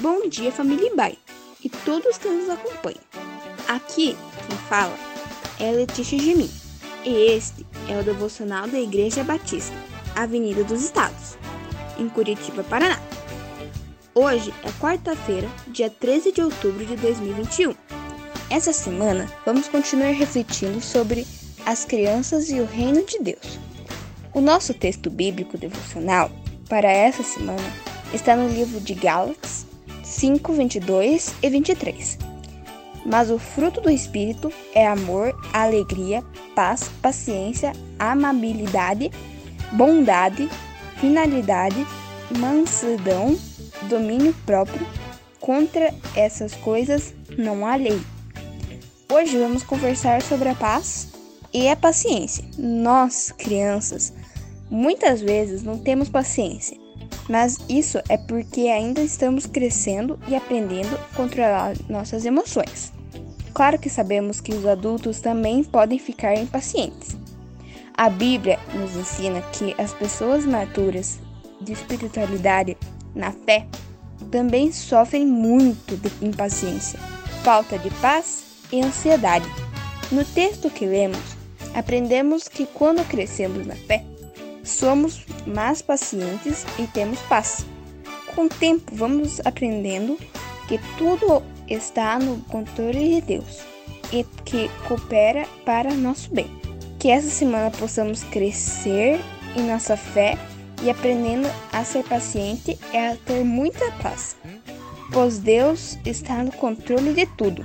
Bom dia, família Bai e todos que nos acompanham. Aqui quem fala é Letícia Gemin e este é o devocional da Igreja Batista, Avenida dos Estados, em Curitiba, Paraná. Hoje é quarta-feira, dia 13 de outubro de 2021. Essa semana vamos continuar refletindo sobre as crianças e o reino de Deus. O nosso texto bíblico devocional para essa semana está no livro de Gálatas 5, 22 e 23. Mas o fruto do Espírito é amor, alegria, paz, paciência, amabilidade, bondade, finalidade, mansidão, domínio próprio. Contra essas coisas não há lei. Hoje vamos conversar sobre a paz e a paciência. Nós, crianças, muitas vezes não temos paciência mas isso é porque ainda estamos crescendo e aprendendo a controlar nossas emoções. Claro que sabemos que os adultos também podem ficar impacientes. A Bíblia nos ensina que as pessoas maturas de espiritualidade na fé também sofrem muito de impaciência, falta de paz e ansiedade. No texto que lemos, aprendemos que quando crescemos na fé, somos mais pacientes e temos paz. Com o tempo, vamos aprendendo que tudo está no controle de Deus e que coopera para nosso bem. Que essa semana possamos crescer em nossa fé e aprendendo a ser paciente e a ter muita paz, pois Deus está no controle de tudo.